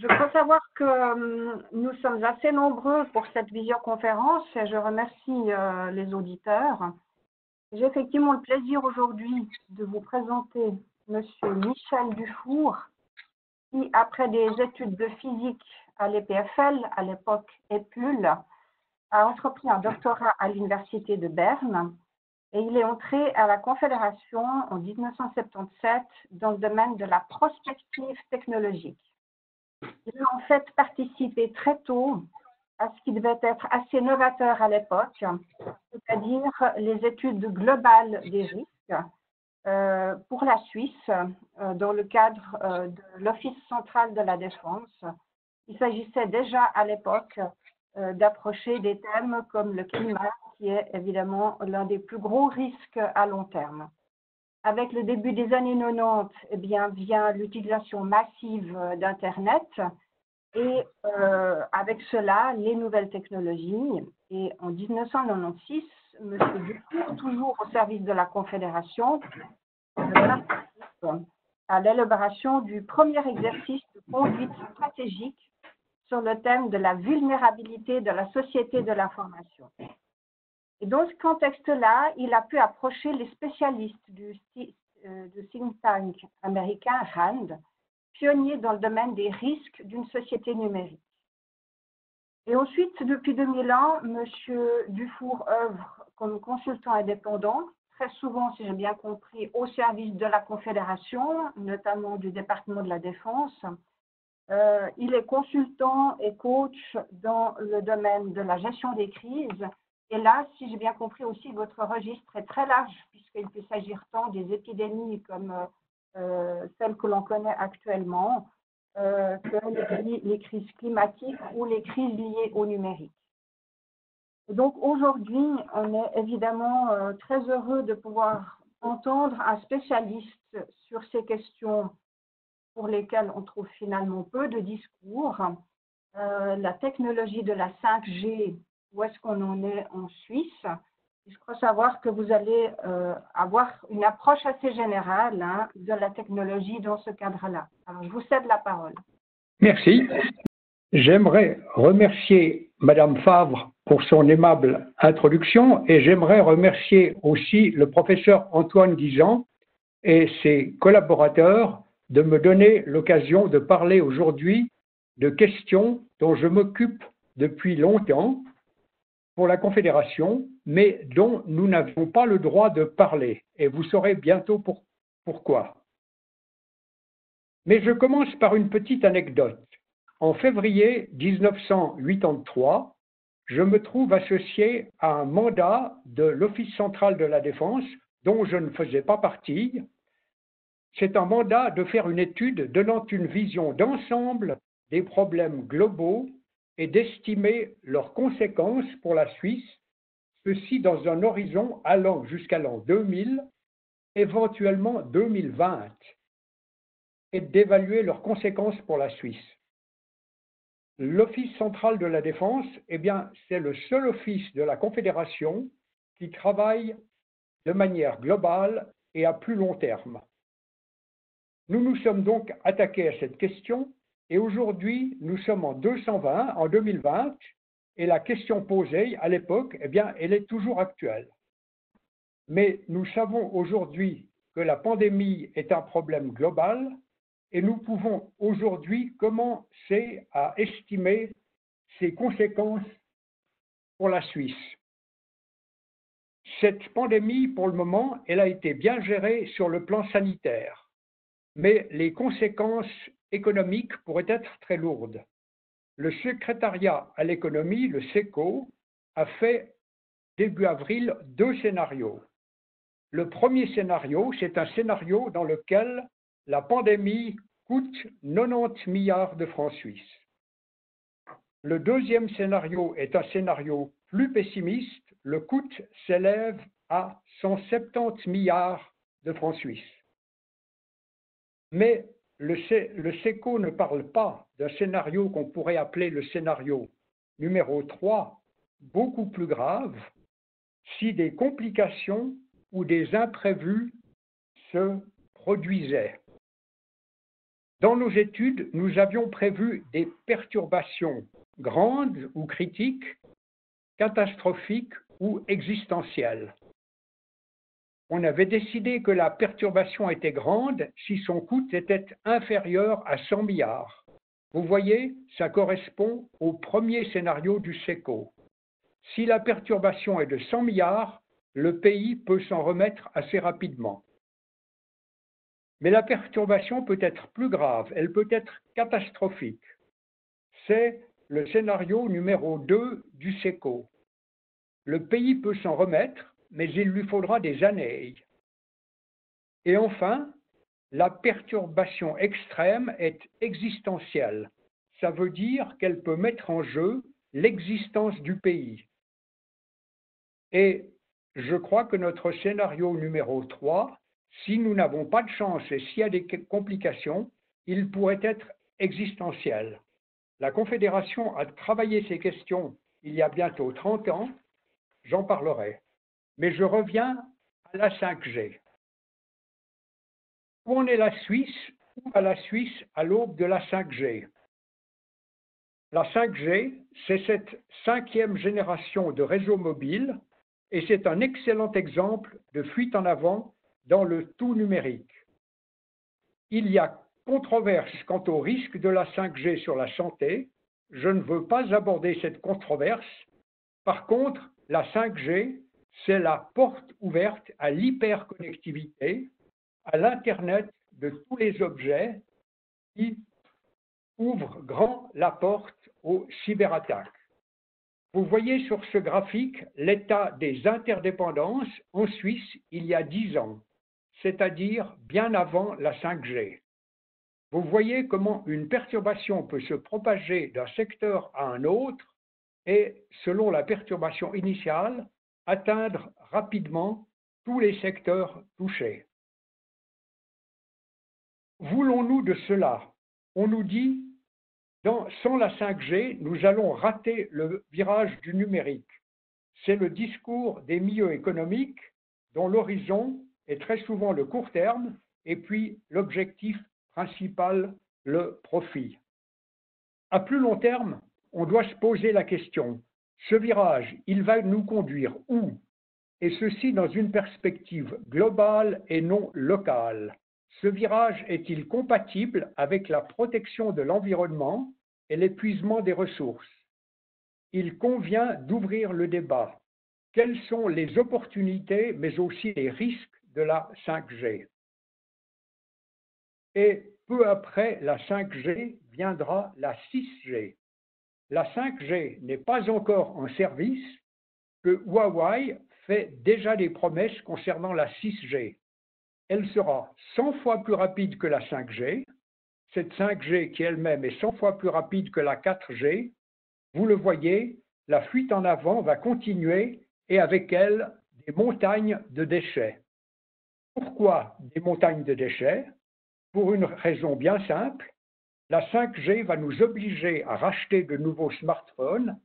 Je crois savoir que euh, nous sommes assez nombreux pour cette visioconférence et je remercie euh, les auditeurs. J'ai effectivement le plaisir aujourd'hui de vous présenter M. Michel Dufour, qui, après des études de physique à l'EPFL, à l'époque EPUL, a entrepris un doctorat à l'Université de Berne et il est entré à la Confédération en 1977 dans le domaine de la prospective technologique. Il a en fait participé très tôt à ce qui devait être assez novateur à l'époque, c'est-à-dire les études globales des risques euh, pour la Suisse euh, dans le cadre euh, de l'Office central de la défense. Il s'agissait déjà à l'époque d'approcher des thèmes comme le climat, qui est évidemment l'un des plus gros risques à long terme. Avec le début des années 90, eh bien, vient l'utilisation massive d'Internet et euh, avec cela, les nouvelles technologies. Et en 1996, M. Dufour, toujours au service de la Confédération, à l'élaboration du premier exercice de conduite stratégique sur le thème de la vulnérabilité de la société de l'information. Et dans ce contexte-là, il a pu approcher les spécialistes du, euh, think tank américain RAND, pionnier dans le domaine des risques d'une société numérique. Et ensuite, depuis 2001, M. Dufour œuvre comme consultant indépendant, très souvent, si j'ai bien compris, au service de la Confédération, notamment du département de la Défense. Euh, il est consultant et coach dans le domaine de la gestion des crises et là, si j'ai bien compris aussi, votre registre est très large, puisqu'il peut s'agir tant des épidémies comme euh, euh, celles que l'on connaît actuellement, euh, que les, crises climatiques ou les crises liées au numérique. donc aujourd'hui, on est évidemment très heureux de pouvoir entendre un spécialiste sur ces questions pour lesquelles on trouve finalement peu de discours. la technologie de la 5G où est-ce qu'on en est en Suisse. Je crois savoir que vous allez euh, avoir une approche assez générale hein, de la technologie dans ce cadre-là. Alors, je vous cède la parole. Merci. J'aimerais remercier Madame Favre pour son aimable introduction et j'aimerais remercier aussi le professeur Antoine Guisan et ses collaborateurs de me donner l'occasion de parler aujourd'hui de questions dont je m'occupe depuis longtemps pour la Confédération, mais dont nous n'avons pas le droit de parler, et vous saurez bientôt pourquoi. Mais je commence par une petite anecdote. En février 1983, je me trouve associé à un mandat de l'Office central de la défense dont je ne faisais pas partie. C'est un mandat de faire une étude donnant une vision d'ensemble des problèmes globaux et d'estimer leurs conséquences pour la Suisse, ceci dans un horizon allant jusqu'à l'an 2000, éventuellement 2020, et d'évaluer leurs conséquences pour la Suisse. L'Office central de la défense, eh bien, c'est le seul office de la Confédération qui travaille de manière globale et à plus long terme. Nous nous sommes donc attaqués à cette question et aujourd'hui, nous sommes en 220, en 2020, et la question posée à l'époque, eh bien, elle est toujours actuelle. Mais nous savons aujourd'hui que la pandémie est un problème global et nous pouvons aujourd'hui commencer à estimer ses conséquences pour la Suisse. Cette pandémie, pour le moment, elle a été bien gérée sur le plan sanitaire, mais les conséquences économique pourrait être très lourde. Le secrétariat à l'économie, le SECO, a fait début avril deux scénarios. Le premier scénario, c'est un scénario dans lequel la pandémie coûte 90 milliards de francs suisses. Le deuxième scénario est un scénario plus pessimiste. Le coût s'élève à 170 milliards de francs suisses. Mais le, SECO ne parle pas d'un scénario qu'on pourrait appeler le scénario numéro 3, beaucoup plus grave, si des complications ou des imprévus se produisaient. Dans nos études, nous avions prévu des perturbations grandes ou critiques, catastrophiques ou existentielles. On avait décidé que la perturbation était grande si son coût était inférieur à 100 milliards. Vous voyez, ça correspond au premier scénario du SECO. Si la perturbation est de 100 milliards, le pays peut s'en remettre assez rapidement. Mais la perturbation peut être plus grave, elle peut être catastrophique. C'est le scénario numéro 2 du SECO. Le pays peut s'en remettre, mais il lui faudra des années. Et enfin, la perturbation extrême est existentielle. Ça veut dire qu'elle peut mettre en jeu l'existence du pays. Et je crois que notre scénario numéro 3, si nous n'avons pas de chance et s'il y a des complications, il pourrait être existentiel. La Confédération a travaillé ces questions il y a bientôt 30 ans, j'en parlerai. Mais je reviens à la 5G. Où en est la Suisse? Où va la Suisse à l'aube de la 5G La 5G, c'est cette cinquième génération de réseaux mobiles et c'est un excellent exemple de fuite en avant dans le tout numérique. Il y a controverse quant au risque de la 5G sur la santé. Je ne veux pas aborder cette controverse. Par contre, la 5G, c'est la porte ouverte à l'hyperconnectivité, à l'Internet de tous les objets qui ouvre grand la porte aux cyberattaques. Vous voyez sur ce graphique l'état des interdépendances en Suisse il y a dix ans, c'est-à-dire bien avant la 5G. Vous voyez comment une perturbation peut se propager d'un secteur à un autre et, selon la perturbation initiale, atteindre rapidement tous les secteurs touchés. Voulons-nous de cela? On nous dit sans la 5G, nous allons rater le virage du numérique. C'est le discours des milieux économiques dont l'horizon est très souvent le court terme et puis l'objectif principal, le profit. À plus long terme, on doit se poser la question, ce virage, il va nous conduire où? Et ceci dans une perspective globale et non locale. Ce virage est-il compatible avec la protection de l'environnement et l'épuisement des ressources? Il convient d'ouvrir le débat. Quelles sont les opportunités, mais aussi les risques de la 5G Et peu après la 5G viendra la 6G. La 5G n'est pas encore en service, que Huawei fait déjà des promesses concernant la 6G elle sera 100 fois plus rapide que la 5G. Cette 5G qui elle-même est 100 fois plus rapide que la 4G, vous le voyez, la fuite en avant va continuer et avec elle des montagnes de déchets. Pourquoi des montagnes de déchets? Pour une raison bien simple, la 5G va nous obliger à racheter de nouveaux smartphones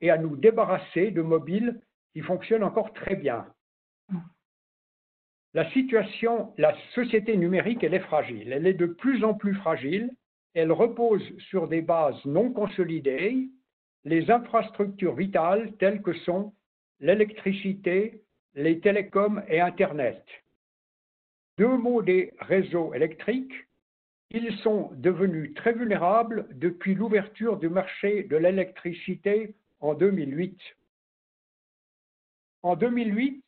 et à nous débarrasser de mobiles qui fonctionnent encore très bien. La situation, la société numérique, est fragile. Elle est de plus en plus fragile. Elle repose sur des bases non consolidées, les infrastructures vitales telles que sont l'électricité, les télécoms et Internet. Deux mots des réseaux électriques. Ils sont devenus très vulnérables depuis l'ouverture du marché de l'électricité en 2008. En 2008,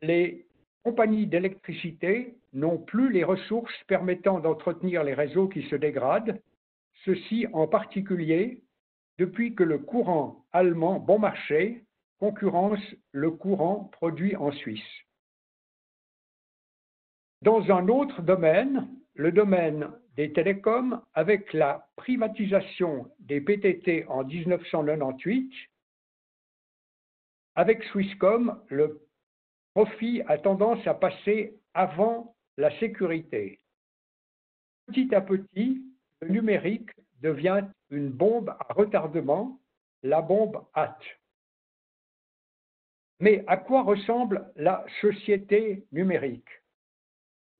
les compagnies d'électricité n'ont plus les ressources permettant d'entretenir les réseaux qui se dégradent, ceci en particulier depuis que le courant allemand bon marché concurrence le courant produit en Suisse. Dans un autre domaine, le domaine des télécoms, avec la privatisation des PTT en 1998, avec Swisscom, le profit a tendance à passer avant la sécurité. Petit à petit, le numérique devient une bombe à retardement, la bombe hâte. Mais à quoi ressemble la société numérique?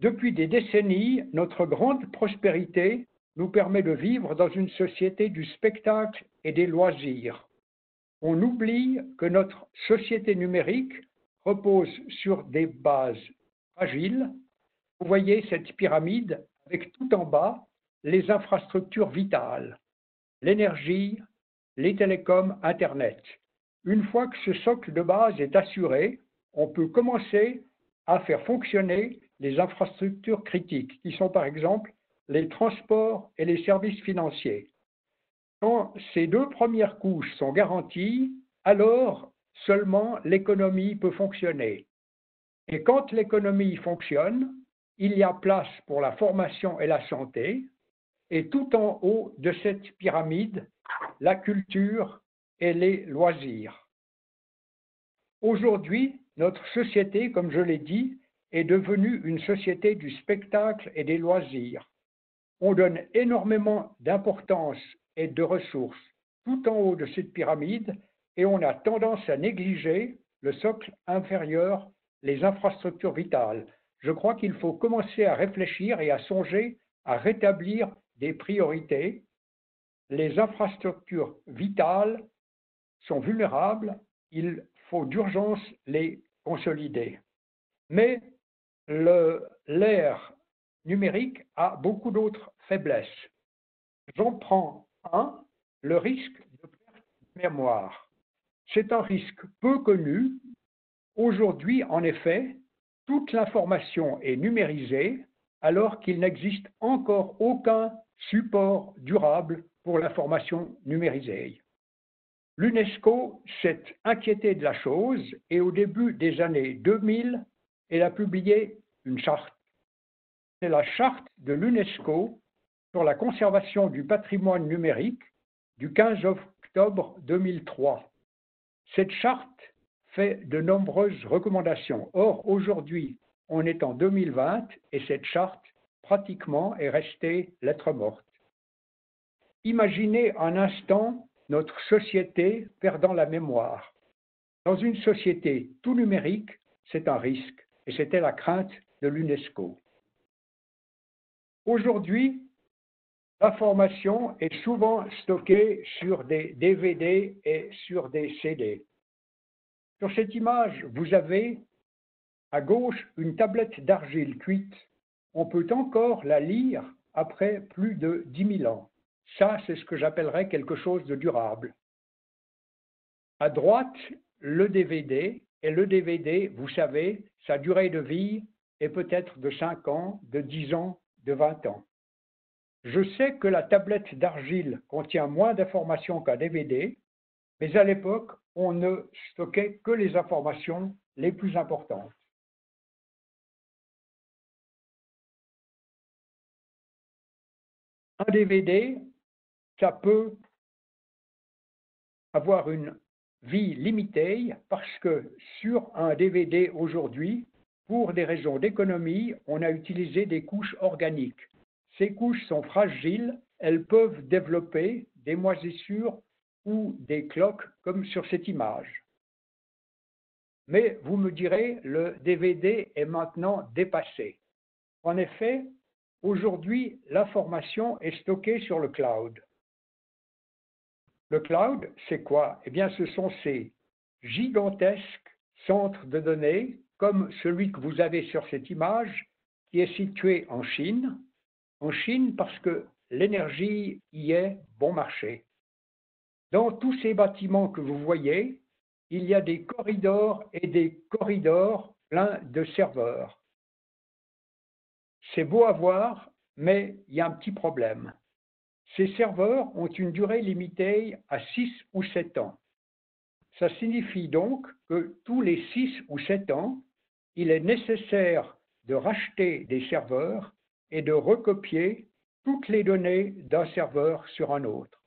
Depuis des décennies, notre grande prospérité nous permet de vivre dans une société du spectacle et des loisirs. On oublie que notre société numérique repose sur des bases fragiles. Vous voyez cette pyramide avec tout en bas les infrastructures vitales, l'énergie, les télécoms, Internet. Une fois que ce socle de base est assuré, on peut commencer à faire fonctionner les infrastructures critiques, qui sont par exemple les transports et les services financiers. Quand ces deux premières couches sont garanties, alors seulement l'économie peut fonctionner. Et quand l'économie fonctionne, il y a place pour la formation et la santé, et tout en haut de cette pyramide, la culture et les loisirs. Aujourd'hui, notre société, comme je l'ai dit, est devenue une société du spectacle et des loisirs. On donne énormément d'importance et de ressources tout en haut de cette pyramide et on a tendance à négliger le socle inférieur, les infrastructures vitales. Je crois qu'il faut commencer à réfléchir et à songer à rétablir des priorités. Les infrastructures vitales sont vulnérables, il faut d'urgence les consolider. Mais l'ère numérique a beaucoup d'autres faiblesses. J'en prends un, le risque de perte de mémoire. C'est un risque peu connu. Aujourd'hui, en effet, toute l'information est numérisée alors qu'il n'existe encore aucun support durable pour l'information numérisée. L'UNESCO s'est inquiété de la chose et au début des années 2000, elle a publié une charte. C'est la charte de l'UNESCO sur la conservation du patrimoine numérique du 15 octobre 2003. Cette charte fait de nombreuses recommandations. Or, aujourd'hui, on est en 2020 et cette charte, pratiquement, est restée lettre morte. Imaginez un instant notre société perdant la mémoire. Dans une société tout numérique, c'est un risque et c'était la crainte de l'UNESCO. Aujourd'hui, l'information est souvent stockée sur des DVD et sur des CD. Sur cette image, vous avez à gauche une tablette d'argile cuite. On peut encore la lire après plus de 10 000 ans. Ça, c'est ce que j'appellerais quelque chose de durable. À droite, le DVD, et le DVD, vous savez, sa durée de vie est peut-être de 5 ans, de 10 ans, de 20 ans. Je sais que la tablette d'argile contient moins d'informations qu'un DVD, mais à l'époque, on ne stockait que les informations les plus importantes. Un DVD, ça peut avoir une vie limitée parce que sur un DVD aujourd'hui, pour des raisons d'économie, on a utilisé des couches organiques. Ces couches sont fragiles, elles peuvent développer des moisissures ou des cloques comme sur cette image. Mais vous me direz, le DVD est maintenant dépassé. En effet, aujourd'hui, l'information est stockée sur le cloud. Le cloud, c'est quoi? Eh bien, ce sont ces gigantesques centres de données, comme celui que vous avez sur cette image, qui est situé en Chine. En Chine, parce que l'énergie y est bon marché. Dans tous ces bâtiments que vous voyez, il y a des corridors et des corridors pleins de serveurs. C'est beau à voir, mais il y a un petit problème. Ces serveurs ont une durée limitée à 6 ou 7 ans. Ça signifie donc que tous les 6 ou 7 ans, il est nécessaire de racheter des serveurs et de recopier toutes les données d'un serveur sur un autre.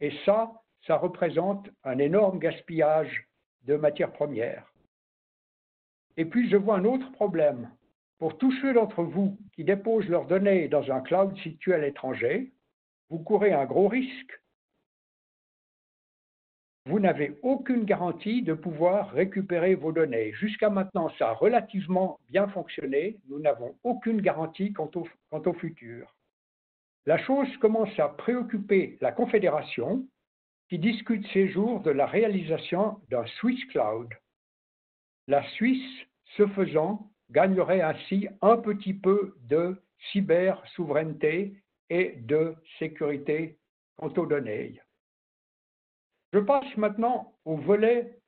Et ça, ça représente un énorme gaspillage de matières premières. Et puis je vois un autre problème. Pour tous ceux d'entre vous qui déposent leurs données dans un cloud situé à l'étranger, vous courez un gros risque. Vous n'avez aucune garantie de pouvoir récupérer vos données. Jusqu'à maintenant, ça a relativement bien fonctionné. Nous n'avons aucune garantie quant au, futur. la chose commence à préoccuper la Confédération qui discute ces jours de la réalisation d'un Swiss Cloud. La Suisse, ce faisant, gagnerait ainsi un petit peu de cyber-souveraineté et de sécurité quant aux données. Je passe maintenant au volet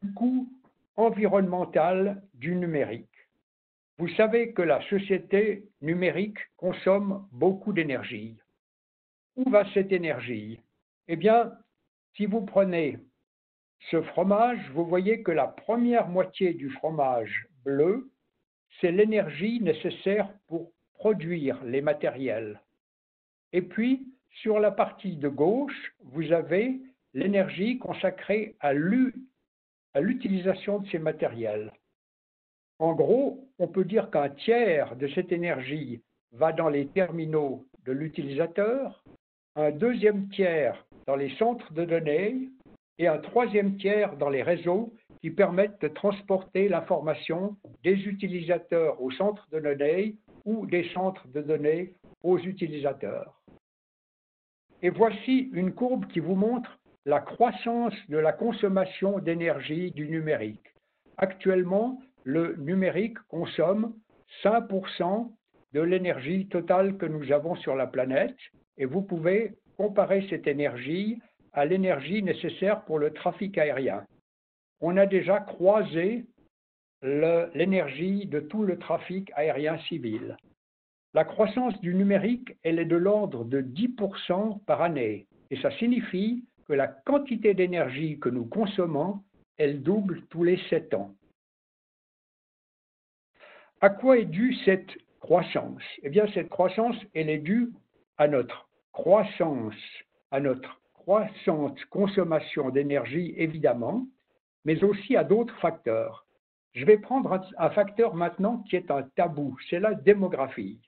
du coût environnemental du numérique. Vous savez que la société numérique consomme beaucoup d'énergie. Où va cette énergie? Eh bien, si vous prenez ce fromage, vous voyez que la première moitié du fromage bleu, c'est l'énergie nécessaire pour produire les matériels. Et puis, sur la partie de gauche, vous avez l'énergie consacrée à l'utilisation de ces matériels. En gros, on peut dire qu'un tiers de cette énergie va dans les terminaux de l'utilisateur, un deuxième tiers dans les centres de données et un troisième tiers dans les réseaux qui permettent de transporter l'information des utilisateurs aux centres de données ou des centres de données aux utilisateurs. Et voici une courbe qui vous montre la croissance de la consommation d'énergie du numérique. Actuellement, le numérique consomme 5% de l'énergie totale que nous avons sur la planète et vous pouvez comparer cette énergie à l'énergie nécessaire pour le trafic aérien. On a déjà croisé l'énergie de tout le trafic aérien civil. La croissance du numérique, elle est de l'ordre de 10% par année et ça signifie la quantité d'énergie que nous consommons, elle double tous les 7 ans. À quoi est due cette croissance? Eh bien, cette croissance, elle est due à notre croissance, à notre croissante consommation d'énergie, évidemment, mais aussi à d'autres facteurs. Je vais prendre un facteur maintenant qui est un tabou, c'est la démographie.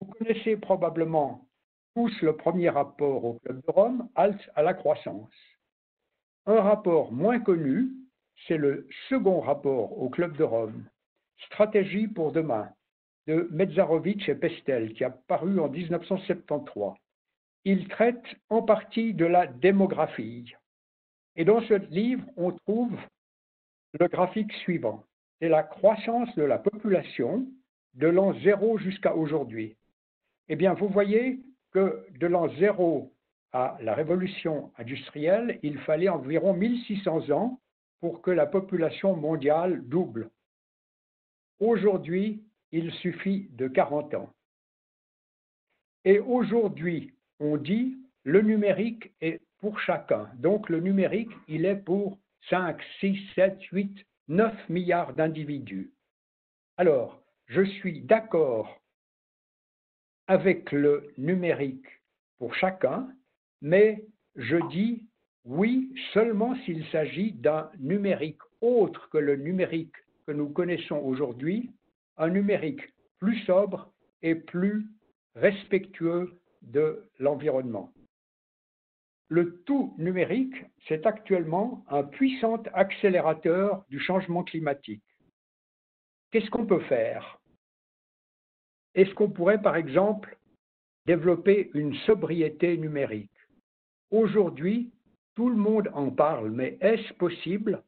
Vous connaissez probablement tous le premier rapport au Club de Rome, Halte à la croissance. Un rapport moins connu, c'est le second rapport au Club de Rome, Stratégie pour demain de Metzarovitch et Pestel, qui a paru en 1973. Il traite en partie de la démographie. Et dans ce livre, on trouve le graphique suivant. C'est la croissance de la population de l'an 0 jusqu'à aujourd'hui. Eh bien, vous voyez que de l'an 0 à la révolution industrielle, il fallait environ 1600 ans pour que la population mondiale double. Aujourd'hui, il suffit de 40 ans. Et aujourd'hui, on dit le numérique est pour chacun. Donc le numérique, il est pour 5, 6, 7, 8, 9 milliards d'individus. Alors, je suis d'accord avec le numérique pour chacun, mais je dis oui seulement s'il s'agit d'un numérique autre que le numérique que nous connaissons aujourd'hui, un numérique plus sobre et plus respectueux de l'environnement. Le tout numérique, c'est actuellement un puissant accélérateur du changement climatique. Qu'est-ce qu'on peut faire? Est-ce qu'on pourrait, par exemple, développer une sobriété numérique? Aujourd'hui, tout le monde en parle, mais est-ce possible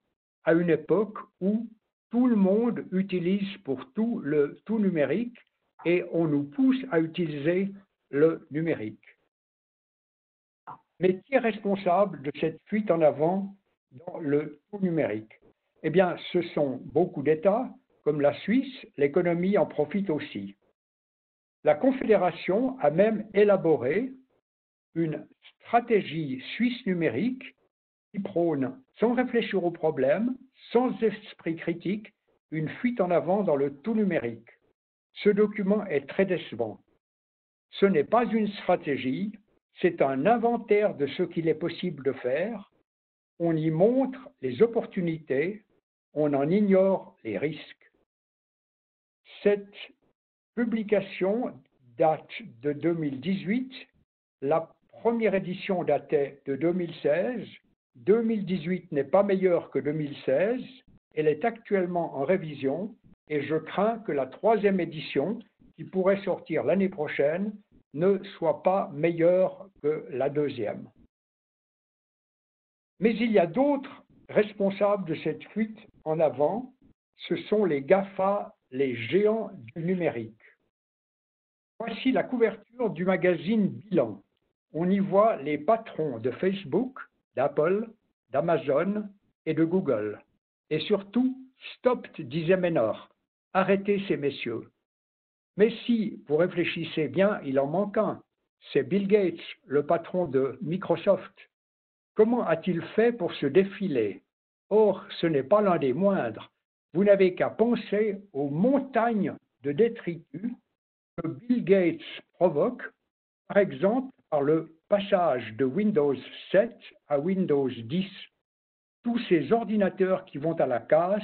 à une époque où tout le monde utilise pour tout le tout numérique et on nous pousse à utiliser le numérique? Mais qui est responsable de cette fuite en avant dans le tout numérique? Eh bien, ce sont beaucoup d'États, comme la Suisse, l'économie en profite aussi. La Confédération a même élaboré une stratégie suisse numérique qui prône, sans réfléchir au problème, sans esprit critique, une fuite en avant dans le tout numérique. Ce document est très décevant. Ce n'est pas une stratégie, c'est un inventaire de ce qu'il est possible de faire. On y montre les opportunités, on en ignore les risques. Cette publication date de 2018, la première édition datait de 2016, 2018 n'est pas meilleur que 2016, elle est actuellement en révision et je crains que la troisième édition, qui pourrait sortir l'année prochaine, ne soit pas meilleure que la deuxième. Mais il y a d'autres responsables de cette fuite en avant, ce sont les GAFA, les géants du numérique. Voici la couverture du magazine Bilan. On y voit les patrons de Facebook, d'Apple, d'Amazon et de Google. Et surtout, stop, disait Ménor, arrêtez ces messieurs. Mais si vous réfléchissez bien, il en manque un. C'est Bill Gates, le patron de Microsoft. Comment a-t-il fait pour se défiler? Or, ce n'est pas l'un des moindres. Vous n'avez qu'à penser aux montagnes de détritus que Bill Gates provoque, par exemple par le passage de Windows 7 à Windows 10. Tous ces ordinateurs qui vont à la casse,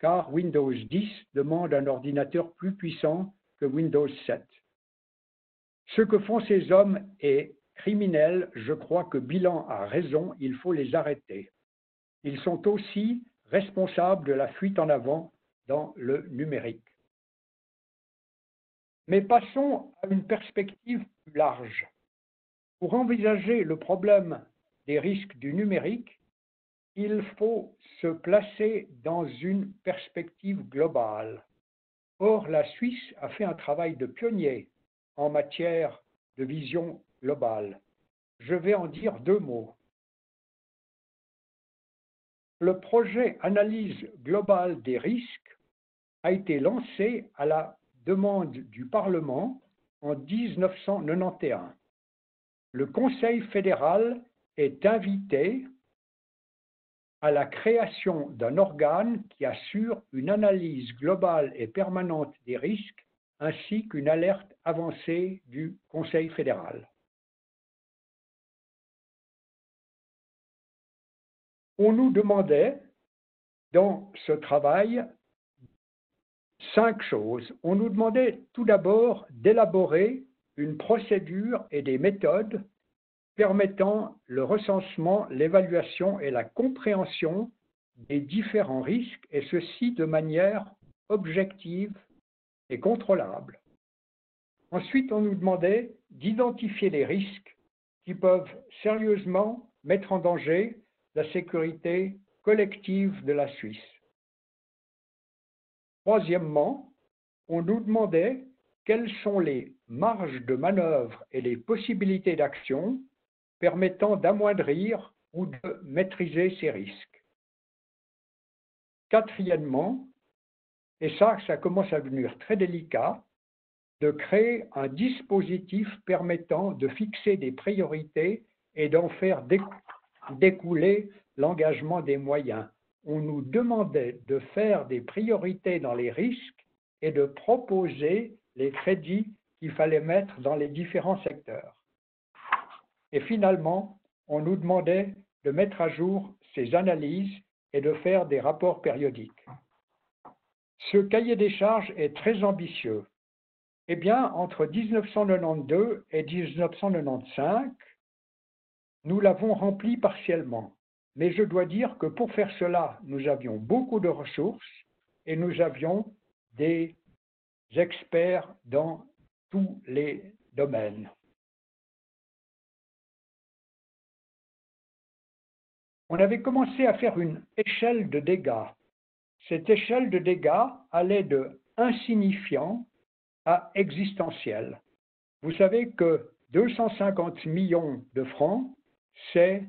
car Windows 10 demande un ordinateur plus puissant que Windows 7. Ce que font ces hommes est criminel, je crois que Bilan a raison, il faut les arrêter. Ils sont aussi responsables de la fuite en avant dans le numérique. Mais passons à une perspective plus large. Pour envisager le problème des risques du numérique, il faut se placer dans une perspective globale. Or, la Suisse a fait un travail de pionnier en matière de vision globale. Je vais en dire deux mots. Le projet Analyse globale des risques a été lancé à la demande du Parlement en 1991 le Conseil fédéral est invité à la création d'un organe qui assure une analyse globale et permanente des risques ainsi qu'une alerte avancée du Conseil fédéral. On nous demandait dans ce travail cinq choses. On nous demandait tout d'abord d'élaborer une procédure et des méthodes permettant le recensement, l'évaluation et la compréhension des différents risques, et ceci de manière objective et contrôlable. Ensuite, on nous demandait d'identifier les risques qui peuvent sérieusement mettre en danger la sécurité collective de la Suisse. Troisièmement, on nous demandait quelles sont les marges de manœuvre et les possibilités d'action permettant d'amoindrir ou de maîtriser ces risques. Quatrièmement, et ça, ça commence à devenir très délicat, de créer un dispositif permettant de fixer des priorités et d'en faire découler l'engagement des moyens. On nous demandait de faire des priorités dans les risques et de proposer les crédits qu'il fallait mettre dans les différents secteurs. Et finalement, on nous demandait de mettre à jour ces analyses et de faire des rapports périodiques. Ce cahier des charges est très ambitieux. Eh bien, entre 1992 et 1995, nous l'avons rempli partiellement. Mais je dois dire que pour faire cela, nous avions beaucoup de ressources et nous avions des experts dans tous les domaines. On avait commencé à faire une échelle de dégâts. Cette échelle de dégâts allait de insignifiant à existentiel. Vous savez que 250 millions de francs, c'est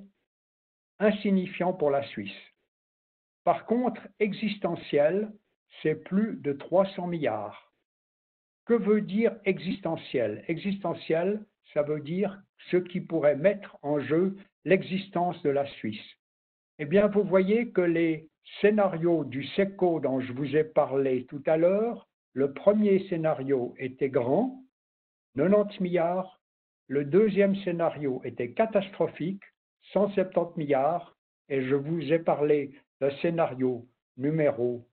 insignifiant pour la Suisse. Par contre, existentiel, c'est plus de 300 milliards. Que veut dire existentiel? Existentiel, ça veut dire ce qui pourrait mettre en jeu l'existence de la Suisse. Eh bien, vous voyez que les scénarios du SECO dont je vous ai parlé tout à l'heure, le premier scénario était grand, 90 milliards, le deuxième scénario était catastrophique, 170 milliards, et je vous ai parlé d'un scénario numéro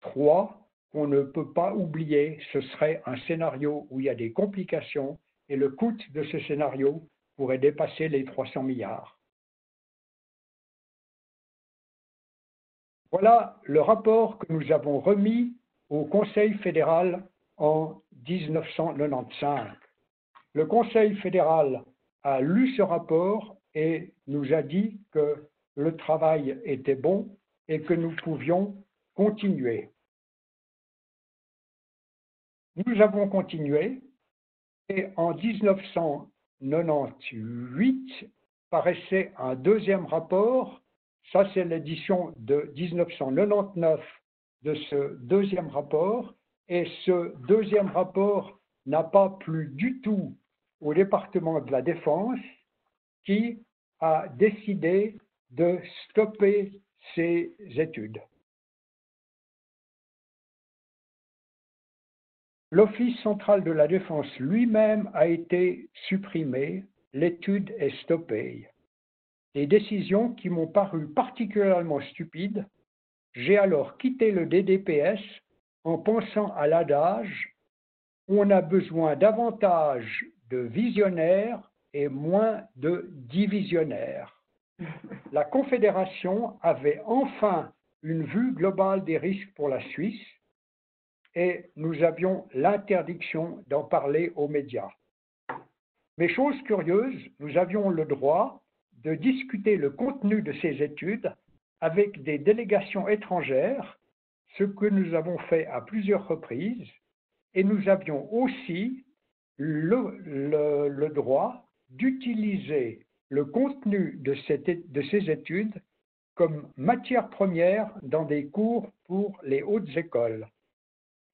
3, qu'on ne peut pas oublier, ce serait un scénario où il y a des complications et le coût de ce scénario pourrait dépasser les 300 milliards. Voilà le rapport que nous avons remis au Conseil fédéral en 1995. Le Conseil fédéral a lu ce rapport et nous a dit que le travail était bon et que nous pouvions continuer. Nous avons continué et en 1998 paraissait un deuxième rapport. Ça, c'est l'édition de 1999 de ce deuxième rapport. Et ce deuxième rapport n'a pas plu du tout au département de la Défense qui a décidé de stopper ces études. L'Office central de la défense lui-même a été supprimé, l'étude est stoppée. Des décisions qui m'ont paru particulièrement stupides, j'ai alors quitté le DDPS en pensant à l'adage on a besoin davantage de visionnaires et moins de divisionnaires. La Confédération avait enfin une vue globale des risques pour la Suisse et nous avions l'interdiction d'en parler aux médias. Mais chose curieuse, nous avions le droit de discuter le contenu de ces études avec des délégations étrangères, ce que nous avons fait à plusieurs reprises, et nous avions aussi le, droit d'utiliser le contenu de, ces études comme matière première dans des cours pour les hautes écoles.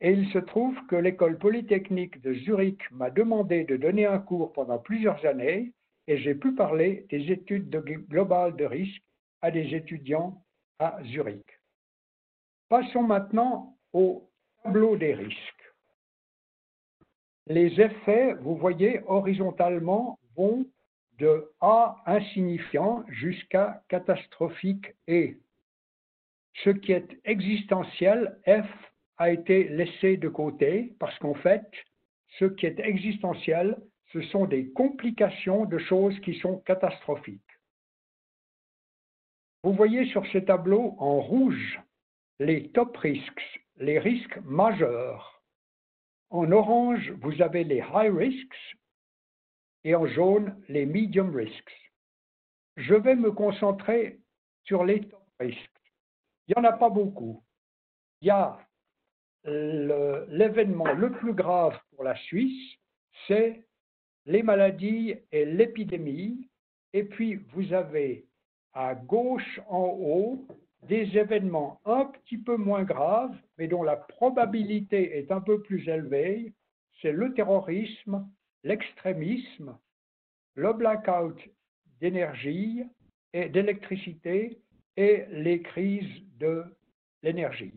Et il se trouve que l'école polytechnique de Zurich m'a demandé de donner un cours pendant plusieurs années et j'ai pu parler des études de globales de risque à des étudiants à Zurich. Passons maintenant au tableau des risques. Les effets, vous voyez, horizontalement vont de A insignifiant jusqu'à catastrophique E. Ce qui est existentiel, F, a été laissé de côté parce qu'en fait, ce qui est existentiel, ce sont des complications de choses qui sont catastrophiques. Vous voyez sur ce tableau en rouge les top risks, les risques majeurs. En orange, vous avez les high risks et en jaune, les medium risks. Je vais me concentrer sur les top risks. Il n'y en a pas beaucoup. Il y a l'événement le, plus grave pour la Suisse, c'est les maladies et l'épidémie. Et puis, vous avez à gauche en haut des événements un petit peu moins graves, mais dont la probabilité est un peu plus élevée. C'est le terrorisme, l'extrémisme, le blackout d'énergie et d'électricité et les crises de l'énergie.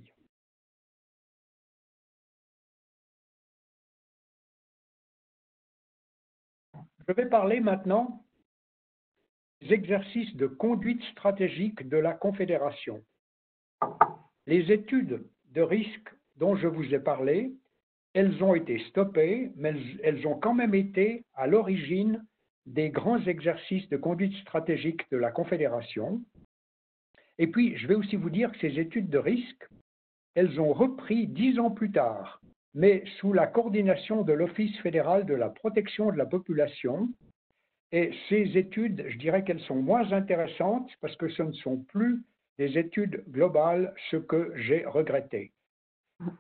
Je vais parler maintenant des exercices de conduite stratégique de la Confédération. Les études de risque dont je vous ai parlé, elles ont été stoppées, mais elles ont quand même été à l'origine des grands exercices de conduite stratégique de la Confédération. Et puis, je vais aussi vous dire que ces études de risque, elles ont repris dix ans plus tard mais sous la coordination de l'Office fédéral de la protection de la population. Et ces études, je dirais qu'elles sont moins intéressantes parce que ce ne sont plus des études globales, ce que j'ai regretté.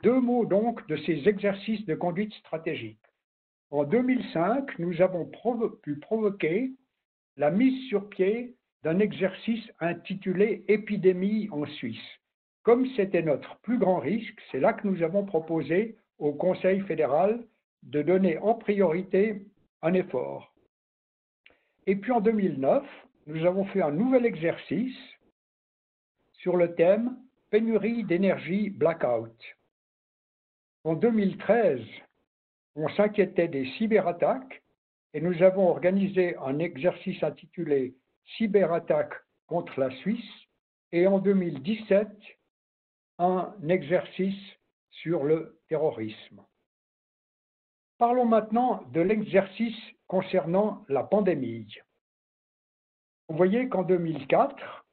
Deux mots donc de ces exercices de conduite stratégique. En 2005, nous avons pu provoquer la mise sur pied d'un exercice intitulé Épidémie en Suisse. Comme c'était notre plus grand risque, c'est là que nous avons proposé au Conseil fédéral de donner en priorité un effort. Et puis en 2009, nous avons fait un nouvel exercice sur le thème pénurie d'énergie blackout. En 2013, on s'inquiétait des cyberattaques et nous avons organisé un exercice intitulé Cyberattaque contre la Suisse et en 2017, un exercice sur le terrorisme. Parlons maintenant de l'exercice concernant la pandémie. Vous voyez qu'en 2004,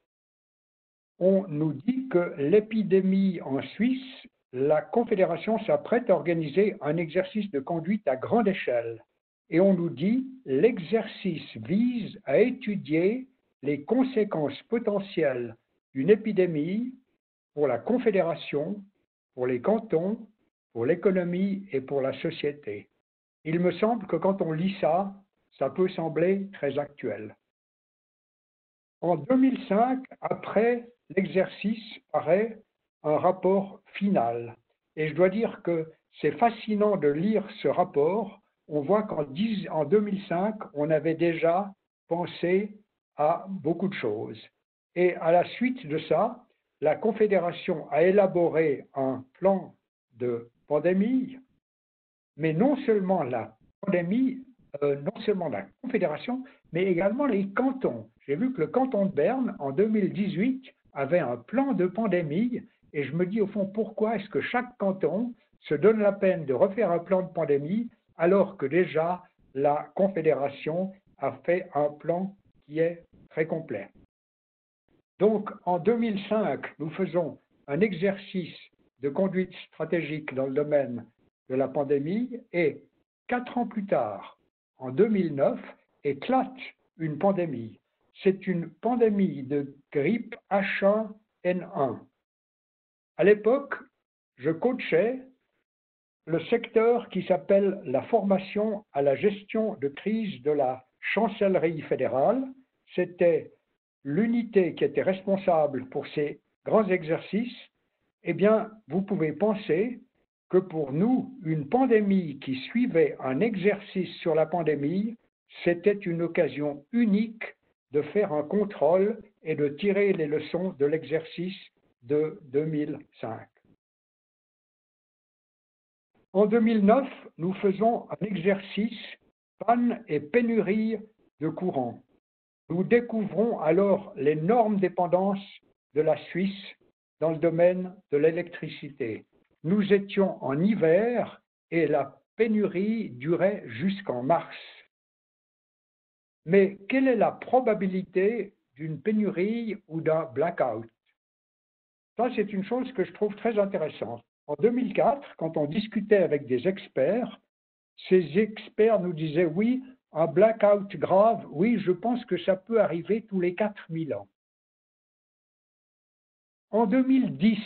on nous dit que l'épidémie en Suisse, la Confédération s'apprête à organiser un exercice de conduite à grande échelle et on nous dit l'exercice vise à étudier les conséquences potentielles d'une épidémie pour la Confédération, pour les cantons, pour l'économie et pour la société. Il me semble que quand on lit ça, ça peut sembler très actuel. En 2005, après l'exercice, paraît un rapport final. Et je dois dire que c'est fascinant de lire ce rapport. On voit qu'en 2005, on avait déjà pensé à beaucoup de choses. Et à la suite de ça, la Confédération a élaboré un plan de pandémie, mais non seulement la pandémie, euh, non seulement la Confédération, mais également les cantons. J'ai vu que le canton de Berne, en 2018, avait un plan de pandémie, et je me dis au fond, pourquoi est-ce que chaque canton se donne la peine de refaire un plan de pandémie alors que déjà la Confédération a fait un plan qui est très complet. Donc en 2005, nous faisons un exercice de conduite stratégique dans le domaine de la pandémie et quatre ans plus tard, en 2009, éclate une pandémie. C'est une pandémie de grippe H1N1. À l'époque, je coachais le secteur qui s'appelle la formation à la gestion de crise de la chancellerie fédérale. C'était l'unité qui était responsable pour ces grands exercices. Eh bien, vous pouvez penser que pour nous, une pandémie qui suivait un exercice sur la pandémie, c'était une occasion unique de faire un contrôle et de tirer les leçons de l'exercice de 2005. En 2009, nous faisons un exercice panne et pénurie de courant. Nous découvrons alors l'énorme dépendance de la Suisse dans le domaine de l'électricité. Nous étions en hiver et la pénurie durait jusqu'en mars. Mais quelle est la probabilité d'une pénurie ou d'un blackout? Ça, c'est une chose que je trouve très intéressante. En 2004, quand on discutait avec des experts, ces experts nous disaient oui, un blackout grave, oui, je pense que ça peut arriver tous les 4000 ans. En 2010,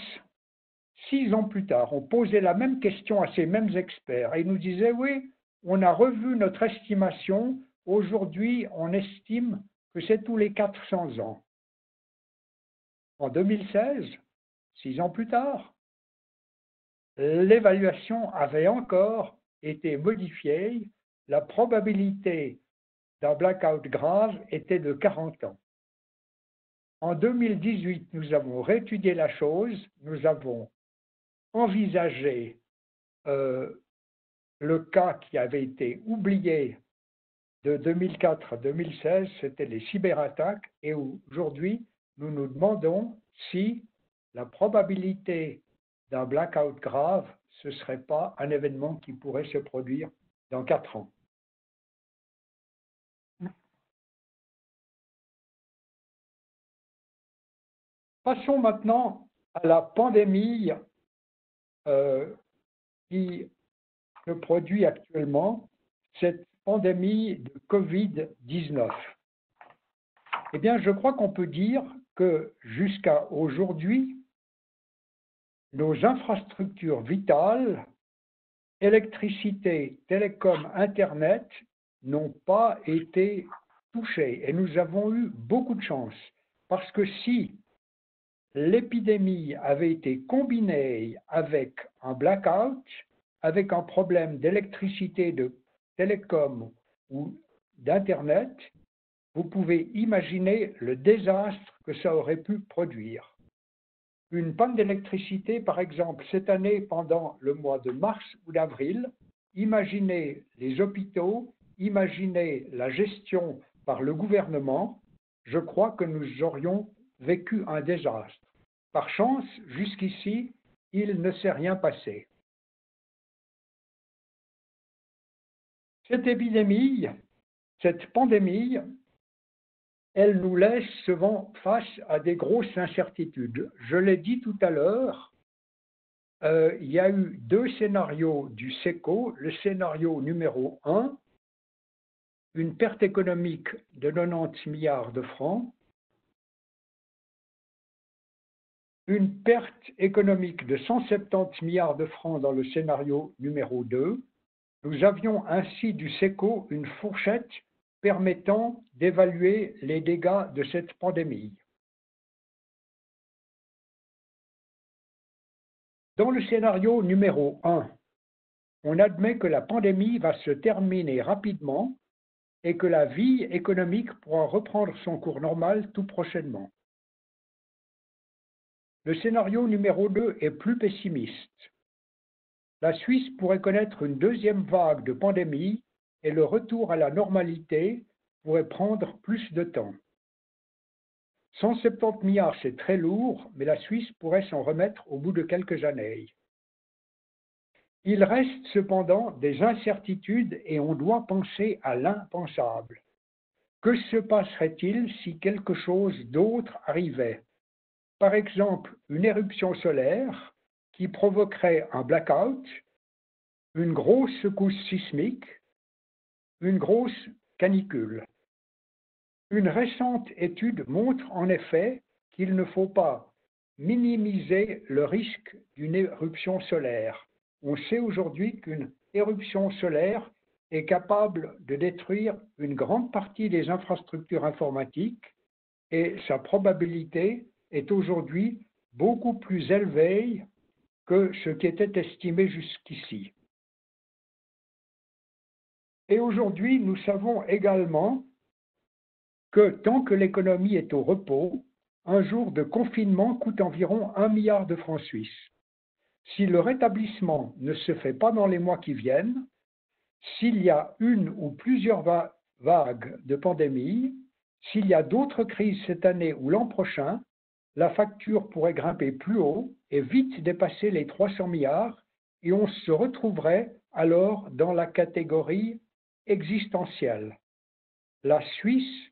six ans plus tard, on posait la même question à ces mêmes experts et ils nous disaient oui, on a revu notre estimation, aujourd'hui on estime que c'est tous les 400 ans. En 2016, six ans plus tard, l'évaluation avait encore été modifiée, la probabilité d'un blackout grave était de 40 ans. En 2018, nous avons réétudié la chose, nous avons envisagé euh, le cas qui avait été oublié de 2004 à 2016, c'était les cyberattaques, et aujourd'hui, nous nous demandons si la probabilité d'un blackout grave, ce ne serait pas un événement qui pourrait se produire dans quatre ans. Passons maintenant à la pandémie euh, qui se produit actuellement, cette pandémie de Covid-19. Eh bien, je crois qu'on peut dire que jusqu'à aujourd'hui, nos infrastructures vitales, électricité, télécom, Internet, n'ont pas été touchées. Et nous avons eu beaucoup de chance, parce que si l'épidémie avait été combinée avec un blackout, avec un problème d'électricité, de télécom ou d'Internet, vous pouvez imaginer le désastre que ça aurait pu produire une panne d'électricité, par exemple, cette année pendant le mois de mars ou d'avril, imaginez les hôpitaux, imaginez la gestion par le gouvernement, je crois que nous aurions vécu un désastre. Par chance, jusqu'ici, il ne s'est rien passé. Cette épidémie, cette pandémie, elle nous laisse souvent face à des grosses incertitudes. Je l'ai dit tout à l'heure, euh, il y a eu deux scénarios du SECO. Le scénario numéro un, une perte économique de 90 milliards de francs, une perte économique de 170 milliards de francs dans le scénario numéro 2. Nous avions ainsi du SECO une fourchette permettant d'évaluer les dégâts de cette pandémie. Dans le scénario numéro 1, on admet que la pandémie va se terminer rapidement et que la vie économique pourra reprendre son cours normal tout prochainement. Le scénario numéro 2 est plus pessimiste. La Suisse pourrait connaître une deuxième vague de pandémie et le retour à la normalité pourrait prendre plus de temps. 170 milliards, c'est très lourd, mais la Suisse pourrait s'en remettre au bout de quelques années. Il reste cependant des incertitudes et on doit penser à l'impensable. Que se passerait-il si quelque chose d'autre arrivait? Par exemple une éruption solaire qui provoquerait un blackout, une grosse secousse sismique, une grosse canicule. Une récente étude montre en effet qu'il ne faut pas minimiser le risque d'une éruption solaire. On sait aujourd'hui qu'une éruption solaire est capable de détruire une grande partie des infrastructures informatiques et sa probabilité est aujourd'hui beaucoup plus élevé que ce qui était estimé jusqu'ici. Et aujourd'hui, nous savons également que tant que l'économie est au repos, un jour de confinement coûte environ un milliard de francs suisses. Si le rétablissement ne se fait pas dans les mois qui viennent, s'il y a une ou plusieurs vagues de pandémie, s'il y a d'autres crises cette année ou l'an prochain, la facture pourrait grimper plus haut et vite dépasser les 300 milliards et on se retrouverait alors dans la catégorie existentielle. La Suisse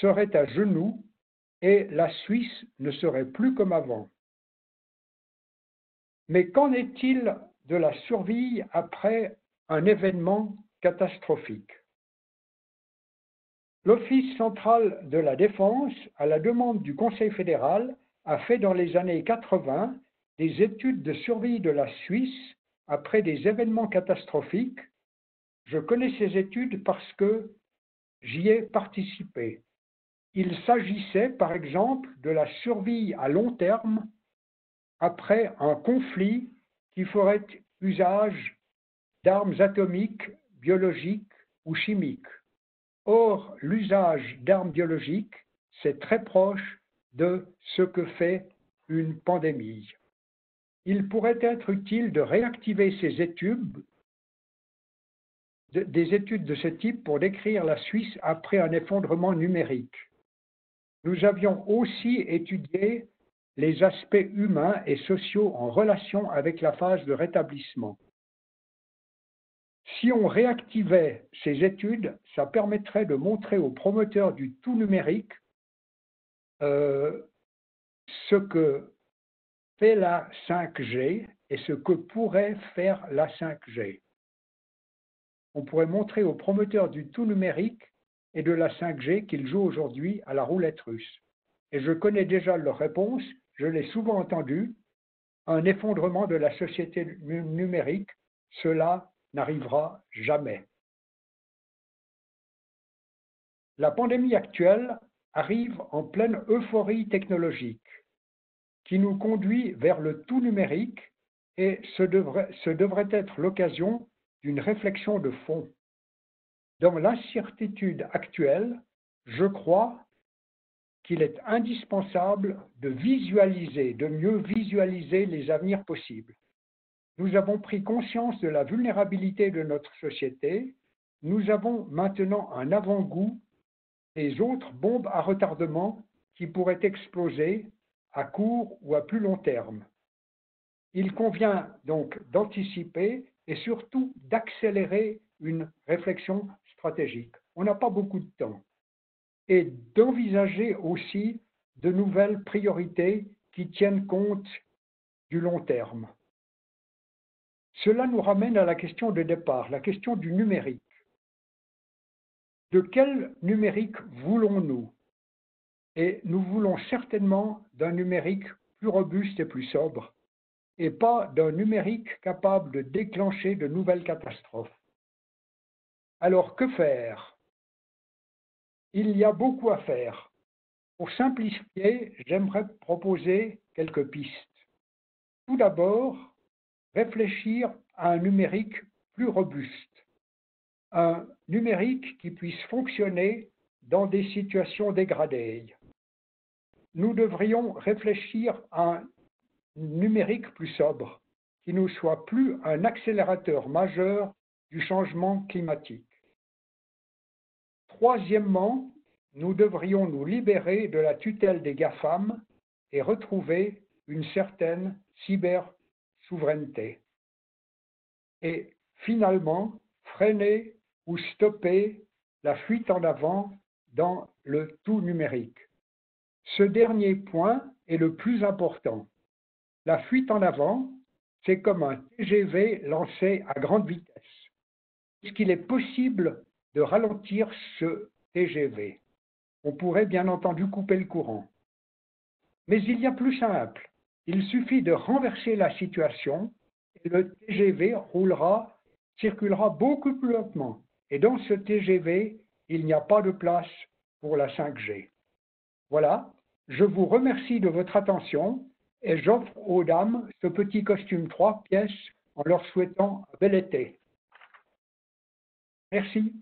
serait à genoux et la Suisse ne serait plus comme avant. Mais qu'en est-il de la survie après un événement catastrophique? L'Office central de la défense, à la demande du Conseil fédéral, a fait dans les années 80 des études de survie de la Suisse après des événements catastrophiques. Je connais ces études parce que j'y ai participé. Il s'agissait par exemple de la survie à long terme après un conflit qui ferait usage d'armes atomiques, biologiques ou chimiques. Or, l'usage d'armes biologiques, c'est très proche de ce que fait une pandémie. Il pourrait être utile de réactiver ces études, des études de ce type pour décrire la Suisse après un effondrement numérique. Nous avions aussi étudié les aspects humains et sociaux en relation avec la phase de rétablissement. Si on réactivait ces études, ça permettrait de montrer aux promoteurs du tout numérique euh, ce que fait la 5G et ce que pourrait faire la 5G. On pourrait montrer aux promoteurs du tout numérique et de la 5G qu'ils jouent aujourd'hui à la roulette russe. Et je connais déjà leur réponse, je l'ai souvent entendu, un effondrement de la société numérique, cela n'arrivera jamais. La pandémie actuelle arrive en pleine euphorie technologique qui nous conduit vers le tout numérique et ce devrait être l'occasion d'une réflexion de fond. Dans l'incertitude actuelle, je crois qu'il est indispensable de visualiser, de mieux visualiser les avenirs possibles nous avons pris conscience de la vulnérabilité de notre société, nous avons maintenant un avant-goût des autres bombes à retardement qui pourraient exploser à court ou à plus long terme. Il convient donc d'anticiper et surtout d'accélérer une réflexion stratégique. On n'a pas beaucoup de temps. Et d'envisager aussi de nouvelles priorités qui tiennent compte du long terme. Cela nous ramène à la question de départ, la question du numérique. De quel numérique voulons-nous? Et nous voulons certainement d'un numérique plus robuste et plus sobre, et pas d'un numérique capable de déclencher de nouvelles catastrophes. Alors que faire? Il y a beaucoup à faire. Pour simplifier, j'aimerais proposer quelques pistes. Tout d'abord, réfléchir à un numérique plus robuste, un numérique qui puisse fonctionner dans des situations dégradées. Nous devrions réfléchir à un numérique plus sobre, qui ne soit plus un accélérateur majeur du changement climatique. Troisièmement, nous devrions nous libérer de la tutelle des GAFAM et retrouver une certaine cyber-souveraineté. Et finalement, freiner ou stopper la fuite en avant dans le tout numérique. Ce dernier point est le plus important. La fuite en avant, c'est comme un TGV lancé à grande vitesse. Est-ce qu'il est possible de ralentir ce TGV On pourrait bien entendu couper le courant. Mais il y a plus simple. Il suffit de renverser la situation et le TGV roulera, circulera beaucoup plus lentement. Et dans ce TGV, il n'y a pas de place pour la 5G. Voilà, je vous remercie de votre attention et j'offre aux dames ce petit costume trois pièces en leur souhaitant un bel été. Merci.